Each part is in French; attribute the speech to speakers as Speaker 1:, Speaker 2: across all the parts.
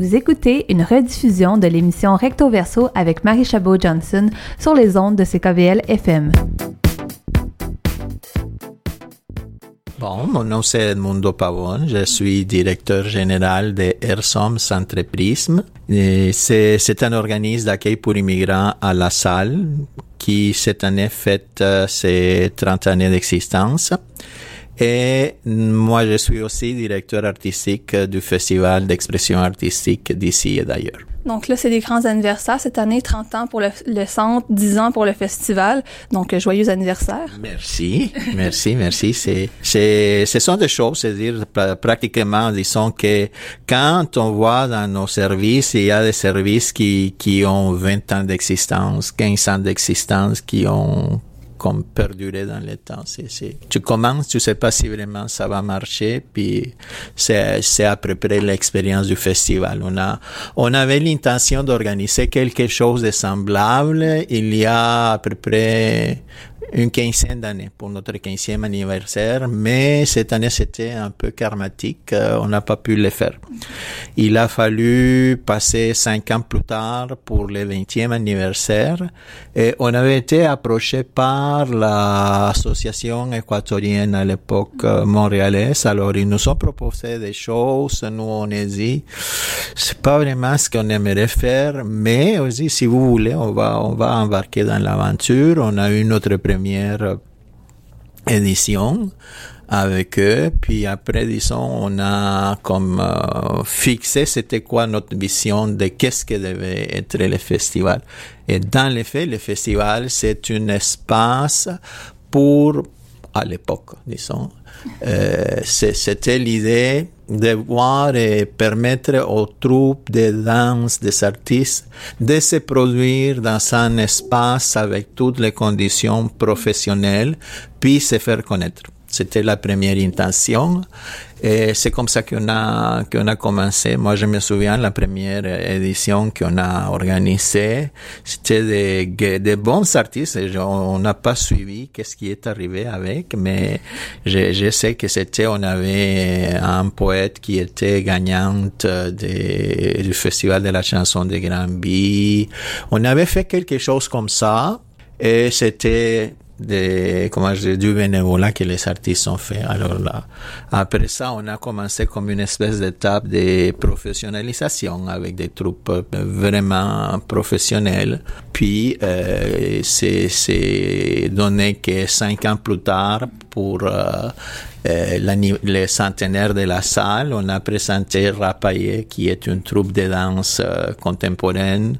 Speaker 1: Vous écoutez une rediffusion de l'émission Recto Verso avec Marie Chabot-Johnson sur les ondes de CKVL FM.
Speaker 2: Bon, mon nom c'est Edmundo Pavon, je suis directeur général de Ersom Centre Prisme. C'est un organisme d'accueil pour immigrants à la salle qui cette année fête euh, ses 30 années d'existence. Et moi, je suis aussi directeur artistique du Festival d'expression artistique d'ici et d'ailleurs.
Speaker 3: Donc là, c'est des grands anniversaires. Cette année, 30 ans pour le, centre, 10 ans pour le festival. Donc, joyeux anniversaire.
Speaker 2: Merci, merci, merci. C'est, c'est, ce sont des choses, c'est-à-dire pratiquement, disons que quand on voit dans nos services, il y a des services qui, qui ont 20 ans d'existence, 15 ans d'existence, qui ont comme perdurer dans le temps. C'est, tu commences, tu sais pas si vraiment ça va marcher, puis c'est, c'est à peu près l'expérience du festival. On a, on avait l'intention d'organiser quelque chose de semblable il y a à peu près une quinzaine d'années pour notre quinzième anniversaire, mais cette année c'était un peu karmatique, euh, on n'a pas pu le faire. Il a fallu passer cinq ans plus tard pour le vingtième anniversaire et on avait été approché par l'association équatorienne à l'époque euh, montréalaise, alors ils nous ont proposé des choses, nous on a dit, c'est pas vraiment ce qu'on aimerait faire, mais aussi si vous voulez, on va, on va embarquer dans l'aventure, on a eu notre première édition avec eux. Puis après, disons, on a comme euh, fixé c'était quoi notre vision de qu'est-ce que devait être le festival. Et dans les faits, le festival, c'est un espace pour, à l'époque, disons, euh, c'était l'idée de voir et permettre aux troupes de danse, des artistes, de se produire dans un espace avec toutes les conditions professionnelles, puis se faire connaître. C'était la première intention. Et c'est comme ça qu'on a, qu'on a commencé. Moi, je me souviens, la première édition qu'on a organisée, c'était des, des bons artistes. On n'a pas suivi qu'est-ce qui est arrivé avec, mais je, je sais que c'était, on avait un poète qui était gagnante du Festival de la chanson de Granby. On avait fait quelque chose comme ça. Et c'était de, comment je dis, du bénévolat que les artistes ont fait. Alors là, après ça, on a commencé comme une espèce d'étape de professionnalisation avec des troupes vraiment professionnelles. Puis, euh, c'est donné que cinq ans plus tard, pour euh, euh, le centenaire de la salle, on a présenté Rapaillé, qui est une troupe de danse euh, contemporaine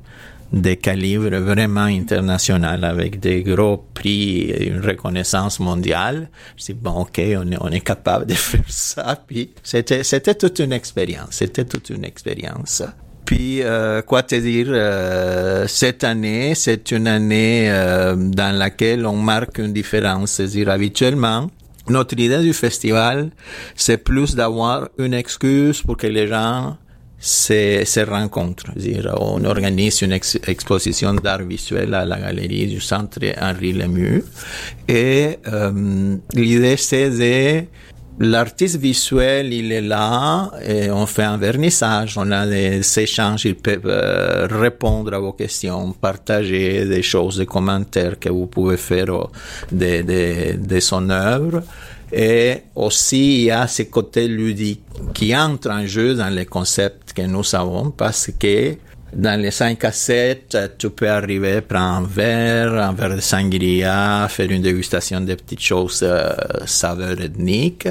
Speaker 2: de calibre vraiment international avec des gros prix et une reconnaissance mondiale. Je dis, bon, ok, on est, on est capable de faire ça. Puis c'était, c'était toute une expérience. C'était toute une expérience. Puis, euh, quoi te dire, euh, cette année, c'est une année euh, dans laquelle on marque une différence. C'est-à-dire, habituellement, notre idée du festival, c'est plus d'avoir une excuse pour que les gens ces, ces rencontres. On organise une exposition d'art visuel à la galerie du centre Henri Lemieux et euh, l'idée c'est de L'artiste visuel, il est là, et on fait un vernissage, on a des échanges, il peut euh, répondre à vos questions, partager des choses, des commentaires que vous pouvez faire de, de, de son œuvre. Et aussi, il y a ce côté ludique qui entre en jeu dans les concepts que nous avons parce que dans les 5 à 7, tu peux arriver, prendre un verre, un verre de sangria, faire une dégustation de petites choses euh, saveurs ethniques.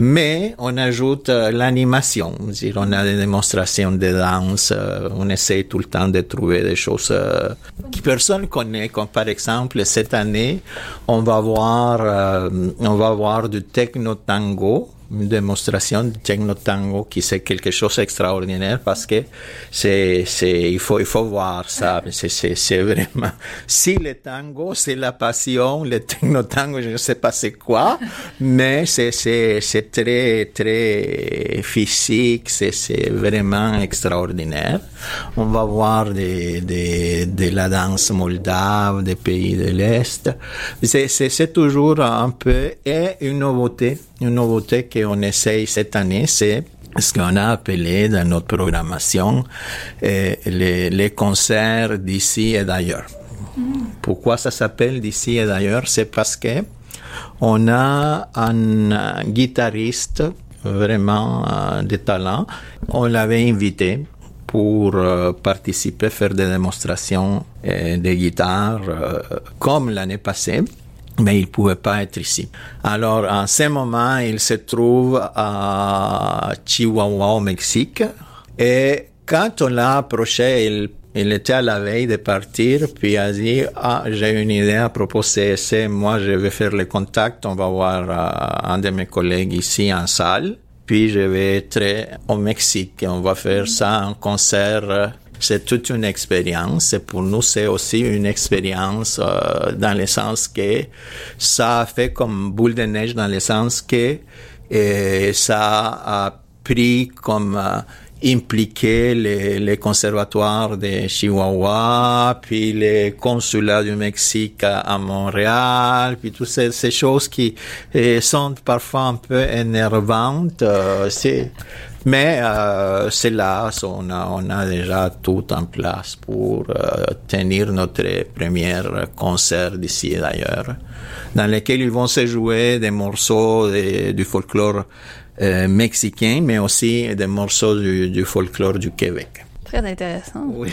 Speaker 2: Mais on ajoute euh, l'animation, on a des démonstrations de danse, euh, on essaie tout le temps de trouver des choses euh, que personne connaît, comme par exemple cette année, on va voir, on va voir du techno tango. une démonstration de techno tango qui c'est quelque chose d'extraordinaire parce que c'est c'est il faut il faut voir ça c'est c'est c'est vraiment si le tango c'est la passion le techno tango je ne sais pas c'est quoi mais c'est c'est c'est très très physique c'est c'est vraiment extraordinaire. On va voir des des de la danse moldave des pays de l'est. C'est c'est c'est toujours un peu et une nouveauté une nouveauté qu'on essaye cette année, c'est ce qu'on a appelé dans notre programmation les, les concerts d'ici et d'ailleurs. Pourquoi ça s'appelle d'ici et d'ailleurs? C'est parce que on a un guitariste vraiment euh, de talent. On l'avait invité pour euh, participer, faire des démonstrations euh, de guitare comme l'année passée mais il pouvait pas être ici. Alors, en ce moment, il se trouve à Chihuahua, au Mexique. Et quand on l'a approché, il il était à la veille de partir, puis il a dit, ah, j'ai une idée à propos CSC, moi je vais faire le contact, on va voir euh, un de mes collègues ici en salle, puis je vais être au Mexique et on va faire ça en concert. C'est toute une expérience et pour nous c'est aussi une expérience euh, dans le sens que ça a fait comme boule de neige dans le sens que ça a pris comme euh, impliquer les, conservatoires de Chihuahua, puis les consulats du Mexique à, Montréal, puis toutes ces, choses qui eh, sont parfois un peu énervantes. Euh, c'est, mais euh, c'est là, on a, on a déjà tout en place pour euh, tenir notre premier concert d'ici et d'ailleurs, dans lequel ils vont se jouer des morceaux du folklore euh, mexicain, mais aussi des morceaux du, du, folklore du Québec.
Speaker 3: Très intéressant.
Speaker 2: Oui.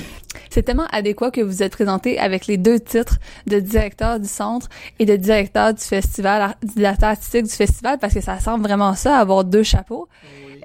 Speaker 3: C'est tellement adéquat que vous êtes présenté avec les deux titres de directeur du centre et de directeur du festival, directeur artistique du festival, parce que ça semble vraiment ça, avoir deux chapeaux.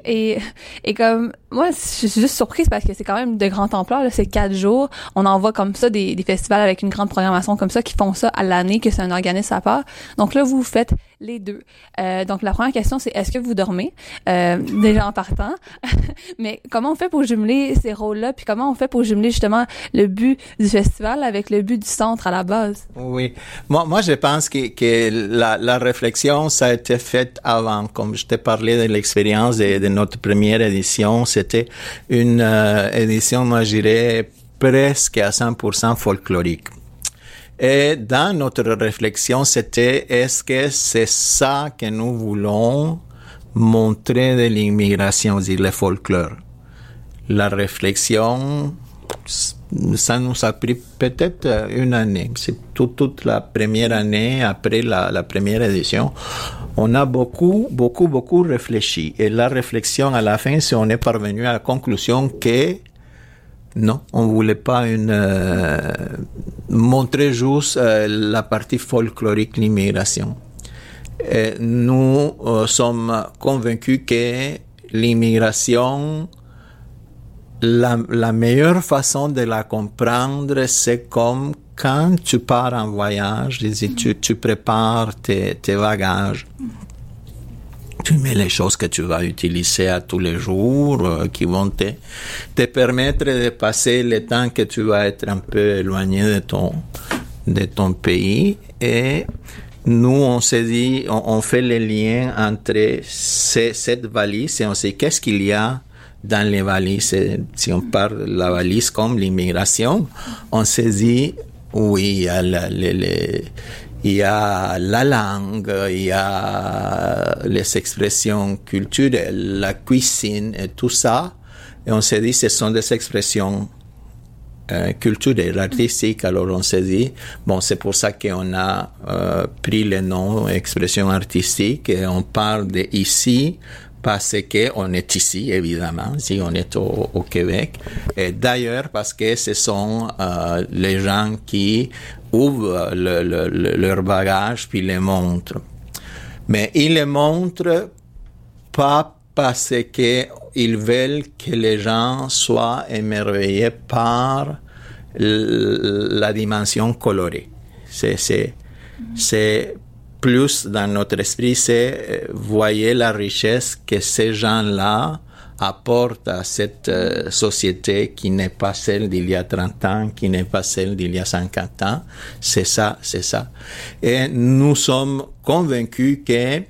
Speaker 3: Et, et comme moi, je suis juste surprise parce que c'est quand même de grande ampleur. C'est quatre jours. On en voit comme ça des, des, festivals avec une grande programmation comme ça qui font ça à l'année, que c'est un organisme à part. Donc là, vous faites les deux. Euh, donc la première question, c'est est-ce que vous dormez? Euh, déjà en partant Mais comment on fait pour jumeler ces rôles-là? Puis comment on fait pour jumeler justement le but du festival avec le but du centre à la base?
Speaker 2: Oui, moi, moi je pense que, que la, la réflexion ça a été faite avant. Comme je t'ai parlé de l'expérience de, notre première édition, c'était une euh, édition, moi je dirais presque à 100% folklorique. Et dans notre réflexion, c'était est-ce que c'est ça que nous voulons montrer de l'immigration, dire le folklore? La réflexion, ça nous a pris peut-être une année. C'est toute la première année après la, la, première édition. On a beaucoup, beaucoup, beaucoup réfléchi. Et la réflexion, à la fin, c'est on est parvenu à la conclusion que non, on voulait pas euh, montrer juste euh, la partie folklorique l'immigration. nous euh, sommes convaincus que l'immigration, la, meilleure façon de la comprendre, c'est comme quand tu pars en voyage, tu, prépares tes bagages tu mets les choses que tu vas utiliser à tous les jours, euh, qui vont te, te permettre de passer le temps que tu vas être un peu éloigné de ton, de ton pays. Et nous, on s'est dit, on, fait le lien entre cette valise et on sait qu'est-ce qu'il y a dans les valises. Si on parle de la valise comme l'immigration, on s'est dit, oui, il y a les il y a la langue, il y a les expressions culturelles, la cuisine et tout ça. Et on s'est dit, ce sont des expressions euh, culturelles, artistiques. Alors on s'est dit, bon, c'est pour ça qu'on a euh, pris le nom expression artistique et on parle de ici parce que on est ici, évidemment, si on est au, Québec. Et d'ailleurs, parce que ce sont euh, les gens qui ouvrent le, le, le, leur bagage puis les montrent. Mais ils les montrent pas parce que ils veulent que les gens soient émerveillés par la dimension colorée. C'est, c'est, c'est plus dans notre esprit, c'est euh, voyez la richesse que ces gens-là apportent à cette euh, société qui n'est pas celle d'il y a 30 ans, qui n'est pas celle d'il y a 50 ans. C'est ça, c'est ça. Et nous sommes convaincus que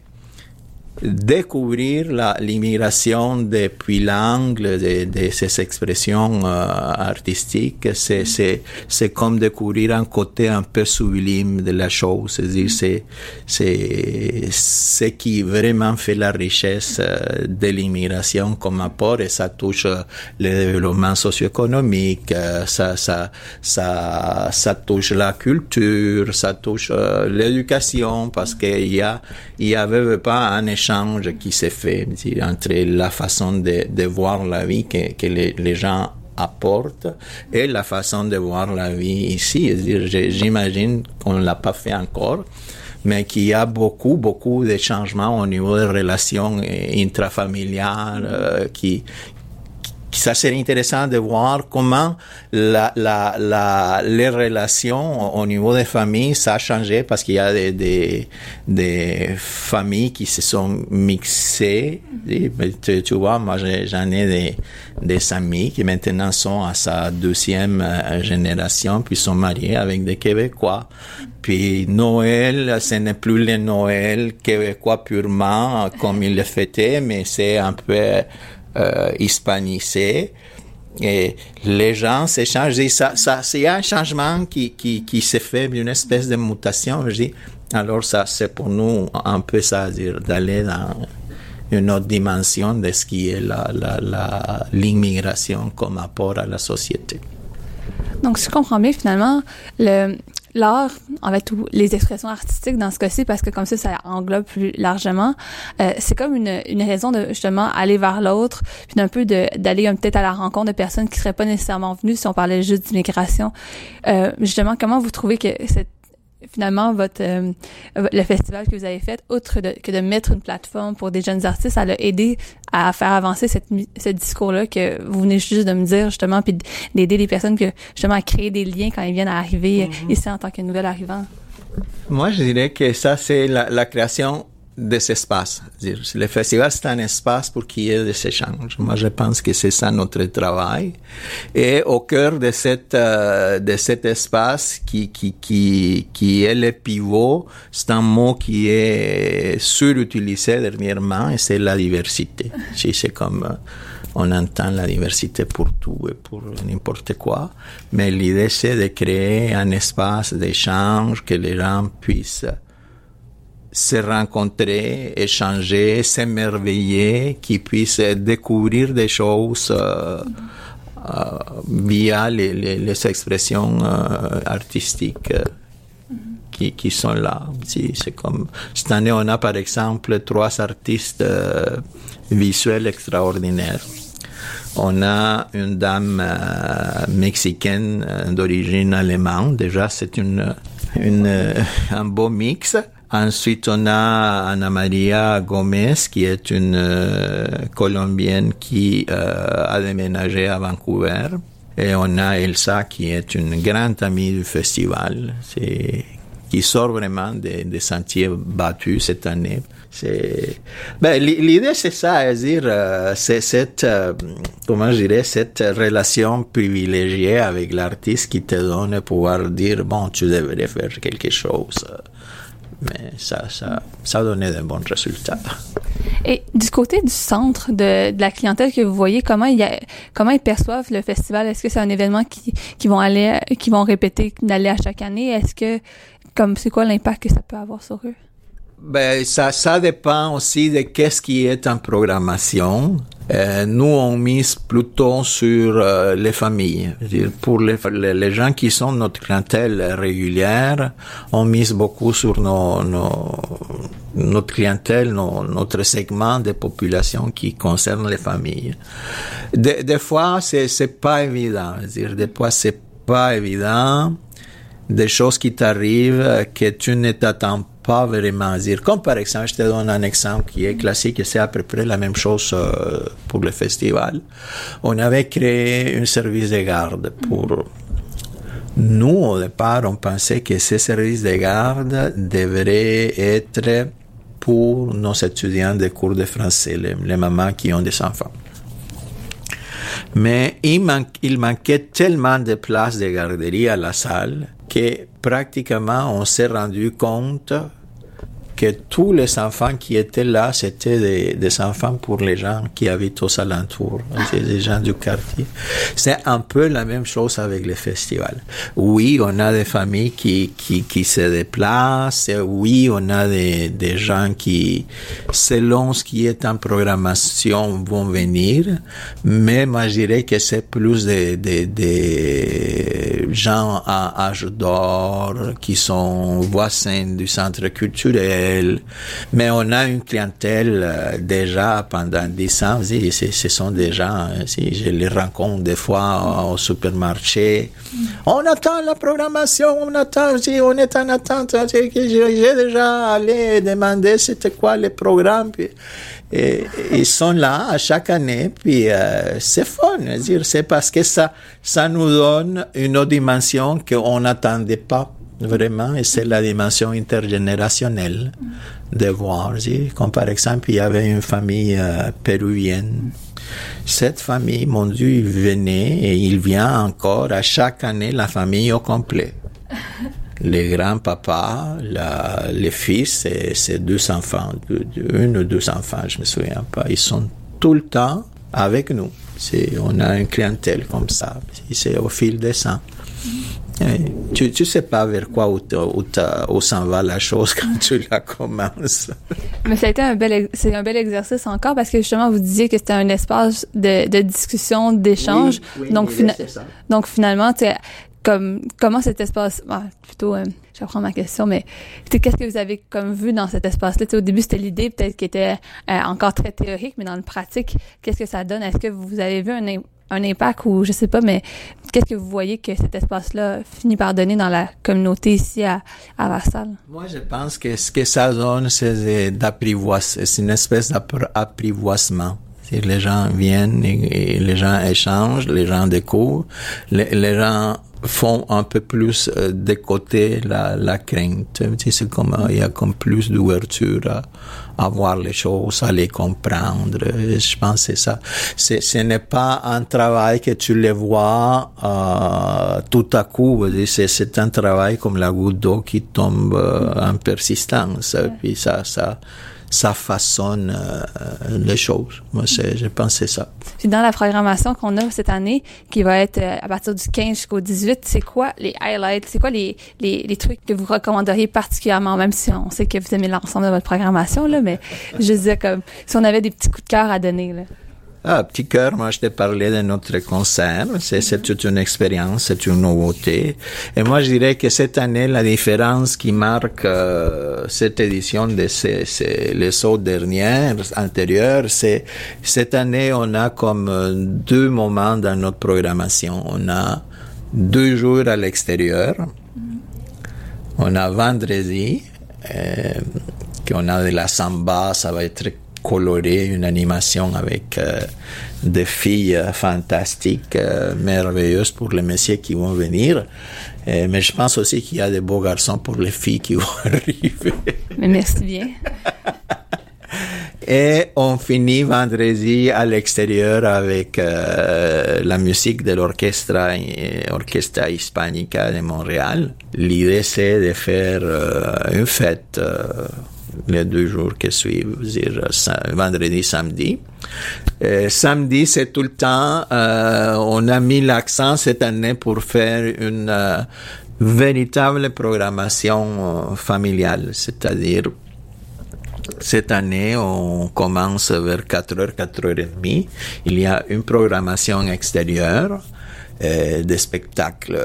Speaker 2: découvrir l'immigration depuis l'angle de, de, ces expressions euh, artistiques, c'est, c'est, c'est comme découvrir un côté un peu sublime de la chose. C'est-à-dire, c'est, c'est ce qui vraiment fait la richesse euh, de l'immigration comme apport et ça touche euh, le développement socio-économique, ça, ça, ça, ça touche la culture, ça touche l'éducation parce qu'il y a, il y avait pas un échange qui s'est fait entre la façon de, voir la vie que, les, gens apportent et la façon de voir la vie ici. J'imagine qu'on ne l'a pas fait encore mais qu'il y a beaucoup, beaucoup de changements au niveau des relations intrafamiliales euh, qui, ça serait intéressant de voir comment la, la, la, les relations au niveau des familles, ça a changé parce qu'il y a des, des, des, familles qui se sont mixées. Tu, vois, moi j'en ai des, des amis qui maintenant sont à sa deuxième euh, génération, puis sont mariés avec des Québécois. Puis Noël, ce n'est plus le Noël québécois purement comme il le fêtait, mais c'est un peu euh. Et les gens s'échangent. Ça, ça, c'est un changement qui, qui, qui s'est fait, une espèce de mutation. Alors ça, c'est pour nous un peu ça, dire d'aller dans une autre dimension de ce qui est la, la, la, l'immigration comme apport à la société.
Speaker 3: Donc, si je comprends bien, finalement, le, l'art, en fait, ou les expressions artistiques dans ce cas-ci, parce que comme ça, ça englobe plus largement, euh, c'est comme une, une raison de justement aller vers l'autre, puis d'un peu d'aller peut-être à la rencontre de personnes qui seraient pas nécessairement venues si on parlait juste d'immigration. Euh, justement, comment vous trouvez que cette finalement votre euh, le festival que vous avez fait, outre que de mettre une plateforme pour des jeunes artistes, ça l'a aidé à faire avancer cette, ce discours-là que vous venez juste de me dire justement, puis d'aider les personnes que justement à créer des liens quand ils viennent à arriver mm-hmm. ici en tant que nouvel arrivant?
Speaker 2: Moi, je dirais que ça c'est la, la création de ces espaces. Le festival, c'est un espace pour qu'il y ait des échanges. Moi, je pense que c'est ça notre travail. Et au cœur de, cette, euh, de cet espace qui, qui, qui, qui est le pivot, c'est un mot qui est surutilisé dernièrement et c'est la diversité. C'est comme euh, on entend la diversité pour tout et pour n'importe quoi, mais l'idée c'est de créer un espace d'échange que les gens puissent se rencontrer, échanger, s'émerveiller, qu'ils puissent découvrir des choses euh, euh, via les, les, les expressions euh, artistiques euh, qui, qui, sont là. C'est comme cette année, on a par exemple trois artistes visuels extraordinaires. On a une dame mexicaine d'origine allemande. Déjà, c'est une, une, un beau mix. Ensuite, on a Ana Maria Gomez, qui est une euh, Colombienne qui euh, a déménagé à Vancouver. Et on a Elsa, qui est une grande amie du festival, qui sort vraiment des, des sentiers battus cette année. Ben, l'idée c'est ça, à dire, euh, cette, euh, comment je dirais, cette relation privilégiée avec l'artiste qui te donne pouvoir dire, bon, tu devrais faire quelque chose mais ça, ça, ça a donné de bons résultats.
Speaker 3: Et du côté du centre de, de la clientèle que vous voyez, comment ils, comment ils perçoivent le festival? Est-ce que c'est un événement qui, qui vont aller, qui vont répéter d'aller à chaque année? Est-ce que, comme, c'est quoi l'impact que ça peut avoir sur eux?
Speaker 2: Ben, ça, ça dépend aussi de qu'est-ce qui est en programmation. Euh, nous, on mise plutôt sur euh, les familles. Pour les, les, gens qui sont notre clientèle régulière, on mise beaucoup sur nos, nos notre clientèle, nos, notre segment de population qui concerne les familles. Des, des fois, c'est c'est pas évident. Dire, des fois, c'est pas évident. Des choses qui t'arrivent que tu ne t'attends pas vraiment dire. Comme par exemple, je te donne un exemple qui est classique c'est à peu près la même chose euh, pour le festival. On avait créé un service de garde pour nous, au départ, on pensait que ce service de garde devrait être pour nos étudiants de cours de français, les, mamans qui ont des enfants. Mais il, il manquait tellement de places de garderie à la salle que pratiquement on s'est rendu compte que tous les enfants qui étaient là, c'était des, des, enfants pour les gens qui habitent aux alentours, c'est des gens du quartier. C'est un peu la même chose avec les festivals. Oui, on a des familles qui, qui, qui se déplacent, oui, on a des, des gens qui, selon ce qui est en programmation, vont venir, mais moi je dirais que c'est plus des, des, des gens à âge d'or qui sont voisins du centre culturel, mais on a une clientèle euh, déjà pendant dix ans, ce sont des gens, hein, si je les rencontre des fois au supermarché, on attend la programmation, on attend, si on est en attente, j'ai déjà allé demander c'était quoi les programmes, et, ils sont là à chaque année, puis euh, c'est fun, c'est parce que ça, ça nous donne une autre dimension qu'on n'attendait pas vraiment, et c'est la dimension intergénérationnelle de voir. Comme par exemple, il y avait une famille euh, péruvienne. Cette famille, mon Dieu, il venait et il vient encore à chaque année la famille au complet. Les grands-papas, les fils et ses deux enfants, une ou deux enfants, je me souviens pas, ils sont tout le temps avec nous. On a une clientèle comme ça. C'est au fil des ans. Tu, tu sais pas vers quoi où, où, s'en va la chose quand tu la commences.
Speaker 3: Mais ça a été un bel, c'est un bel exercice encore parce que justement vous disiez que c'était un espace de, de discussion, d'échange. donc, donc finalement, comme comment cet espace, ah, plutôt, euh, je reprends ma question, mais qu'est-ce que vous avez comme vu dans cet espace-là? Au début, c'était l'idée peut-être qui était euh, encore très théorique, mais dans le pratique, qu'est-ce que ça donne? Est-ce que vous avez vu un, un impact ou je sais pas, mais qu'est-ce que vous voyez que cet espace-là finit par donner dans la communauté ici à, à?
Speaker 2: Moi, je pense que ce que ça donne, c'est d'apprivoiser, c'est une espèce d'apprivoisement. Les gens viennent et, les gens échangent, les gens découvrent, les, gens font un peu plus euh, de côté la, la crainte. C'est comme il y a comme plus d'ouverture à, à voir les choses, à les comprendre. Je pense que c'est ça. C'est, ce n'est pas un travail que tu les vois euh, tout à coup. C'est, c'est un travail comme la goutte d'eau qui tombe euh, en persistance. Puis ça, ça, ça façonne euh, les choses. Moi, je pense c'est ça.
Speaker 3: Puis dans la programmation qu'on a cette année, qui va être euh, à partir du 15 jusqu'au 18, c'est quoi les highlights? C'est quoi les, les, les, trucs que vous recommanderiez particulièrement, même si on sait que vous aimez l'ensemble de votre programmation, là, mais je disais comme si on avait des petits coups de cœur à donner. Là.
Speaker 2: Ah, petit cœur, moi je t'ai parlé de notre concert. C'est toute une expérience, c'est une nouveauté. Et moi je dirais que cette année, la différence qui marque euh, cette édition de ces, ces, les autres dernières, antérieures, c'est cette année on a comme euh, deux moments dans notre programmation. On a deux jours à l'extérieur. On a vendredi, euh, qu'on a de la samba, ça va être coloré, une animation avec euh, des filles fantastiques, euh, merveilleuses pour les messieurs qui vont venir. mais je pense aussi qu'il y a des beaux garçons pour les filles qui vont arriver.
Speaker 3: Mais merci bien.
Speaker 2: Et on finit vendredi à l'extérieur avec euh, la musique de l'orchestre Orchestra Hispanica de Montréal. L'idée c'est de faire une fête les deux jours qui suivent, dire vendredi, samedi. Euh, samedi, c'est tout le temps, euh, on a mis l'accent cette année pour faire une euh, véritable programmation familiale, c'est-à-dire cette année, on commence vers 4h, 4h30. Il y a une programmation extérieure, des spectacles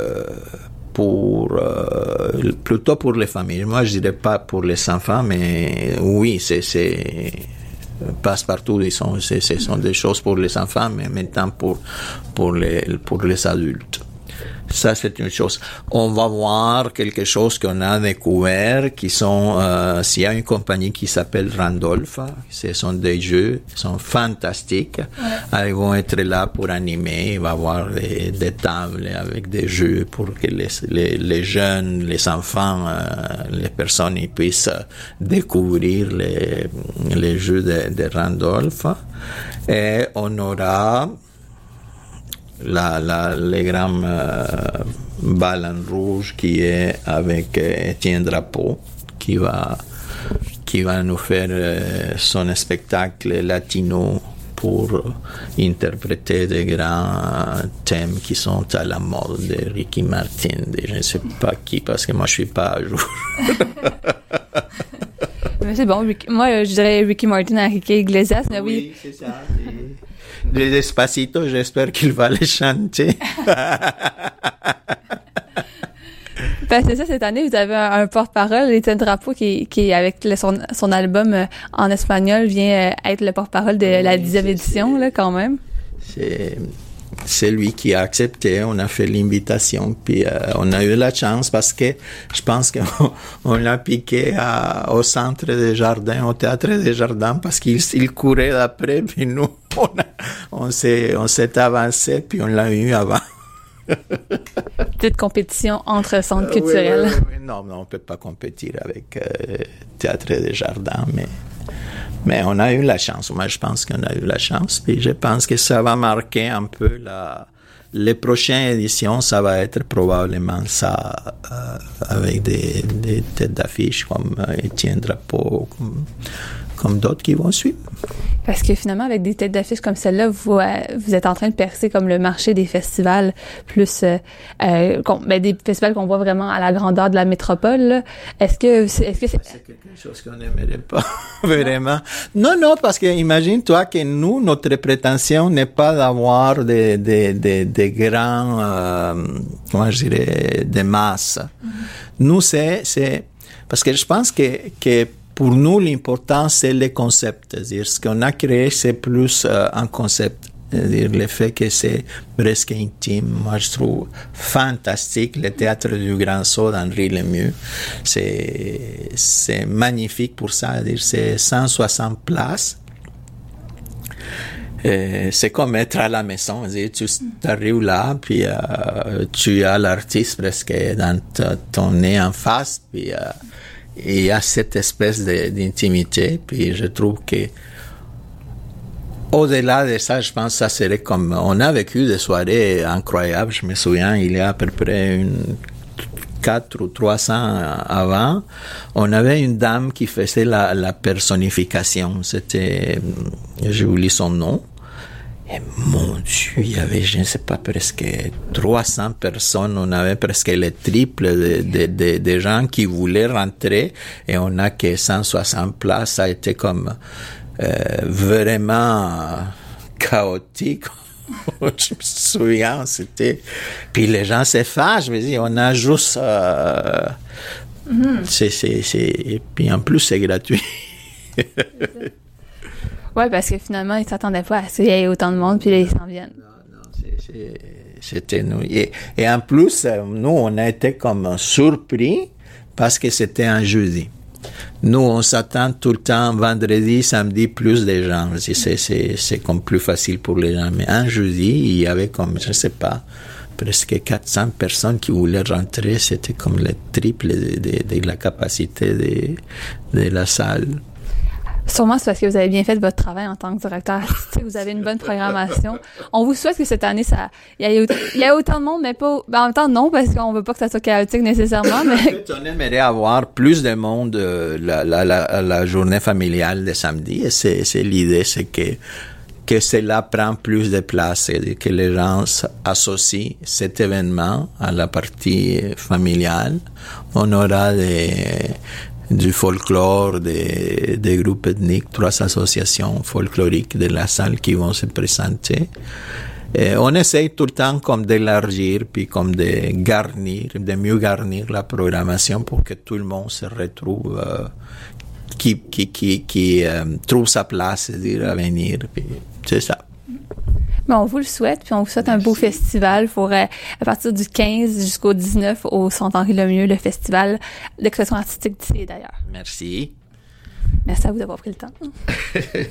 Speaker 2: pour euh, plutôt pour les familles. Moi, je dirais pas pour les enfants, mais oui, c'est c'est passe partout. Ils sont, ce sont des choses pour les enfants, mais maintenant pour pour les pour les adultes. Ça, c'est une chose. On va voir quelque chose qu'on a découvert, qui sont, euh, s'il y a une compagnie qui s'appelle Randolph, ce sont des jeux, qui sont fantastiques. Ils vont être là pour animer, il va y avoir des, tables avec des jeux pour que les, les, les jeunes, les enfants, euh, les personnes ils puissent découvrir les, les jeux de, de Randolph. Et on aura la, la, les grands euh, rouges qui est avec euh, Étienne Drapeau, qui va, qui va nous faire euh, son spectacle latino pour interpréter des grands thèmes qui sont à la mode de Ricky Martin, de je ne sais pas qui, parce que moi je suis pas à jour.
Speaker 3: mais c'est bon, moi je dirais Ricky Martin, Enrique Iglesias, mais oui.
Speaker 2: oui c'est ça. Les Despacito, j'espère qu'il va les chanter.
Speaker 3: Ben, c'est ça, cette année, vous avez un, porte-parole, Étienne Drapeau, qui, qui avec son, son, album euh, en espagnol, vient euh, être le porte-parole de la dixième édition, là, quand même.
Speaker 2: C'est lui qui a accepté. On a fait l'invitation, puis euh, on a eu la chance parce que je pense qu'on on l'a piqué à, au centre des jardins, au théâtre des jardins, parce qu'il il courait d'après, puis nous, on, on s'est on s'est avancé, puis on l'a eu avant.
Speaker 3: Petite compétition entre centres culturels.
Speaker 2: non, non, on peut pas compétir avec euh, Théâtre des Jardins, mais, mais on a eu la chance. Moi, je pense qu'on a eu la chance. Puis je pense que ça va marquer un peu la, les prochaines éditions, ça va être probablement ça, euh, avec des, des têtes d'affiche comme euh, Étienne Drapeau, comme, comme d'autres qui vont suivre.
Speaker 3: Parce que finalement, avec des têtes d'affiche comme celle-là, vous, euh, vous êtes en train de percer comme le marché des festivals, plus euh, euh ben, des festivals qu'on voit vraiment à la grandeur de la métropole. Est-ce que est-ce que
Speaker 2: c'est quelque chose qu'on n'aimerait pas vraiment Non, non, parce que imagine-toi que nous, notre prétention n'est pas d'avoir des, des, des, des grands, euh, comment je dirais, des masses. Mm-hmm. Nous, c'est c'est parce que je pense que que pour nous, l'important, c'est le concept. C'est-à-dire, ce qu'on a créé, c'est plus euh, un concept. C'est-à-dire, le fait que c'est presque intime. Moi, je trouve fantastique le théâtre du Grand Saut d'Henri Lemieux. C'est, c'est magnifique pour ça. C'est-à-dire, c'est 160 places. c'est comme être à la maison. Tu arrives là, puis euh, tu as l'artiste presque dans ton nez en face, puis euh, il y a cette espèce d'intimité. Puis je trouve que au-delà de ça, je pense que ça serait comme on a vécu des soirées incroyables. Je me souviens, il y a à peu près une quatre ou trois ans avant, on avait une dame qui faisait la, la personnification. C'était, j'oublie son nom. Et mon Dieu, il y avait, je ne sais pas, presque 300 personnes. On avait presque le triple de, de, de, gens qui voulaient rentrer et on n'a que 160 places. Ça a été comme euh, vraiment chaotique. je me souviens, c'était... Puis les gens se fâchent, je me dis, on a juste... Euh, c'est, c'est, c'est... Et puis en plus, c'est gratuit.
Speaker 3: Oui, parce que finalement, ils s'attendaient pas à ce qu'il y ait autant de monde, puis là, ils s'en viennent.
Speaker 2: Non, non, c'était nous. Et, et, en plus, euh, nous, on a été comme surpris parce que c'était un jeudi. Nous, on s'attend tout le temps, vendredi, samedi, plus de gens. C'est comme plus facile pour les gens. Mais un jeudi, il y avait comme, je sais pas, presque 400 personnes qui voulaient rentrer. C'était comme le triple de, de, de la capacité de, de la salle.
Speaker 3: Sûrement, c'est parce que vous avez bien fait votre travail en tant que directeur artistique. Vous avez une bonne programmation. On vous souhaite que cette année, ça, il y, y a autant de monde, mais pas, ben, en même temps, non, parce qu'on veut pas que ça soit chaotique nécessairement, mais. En
Speaker 2: fait, on aimerait avoir plus de monde euh, la, la, la, la, journée familiale de samedi. Et c'est, c'est l'idée, c'est que, que cela prend plus de place et que les gens associent cet événement à la partie familiale. On aura des, du folklore, des, des, groupes ethniques, trois associations folkloriques de la salle qui vont se présenter. On essaye tout le temps comme d'élargir, puis comme de garnir, de mieux garnir la programmation pour que tout le monde se retrouve, euh, qui, qui, qui, qui euh, trouve sa place, c'est-à-dire à venir. C'est ça.
Speaker 3: Ben, on vous le souhaite, puis on vous souhaite un beau festival pour à partir du 15 jusqu'au 19 au Centre Henri Lemieux, le festival d'expression artistique d'ici d'ailleurs.
Speaker 2: Merci.
Speaker 3: Merci à vous d'avoir pris le temps.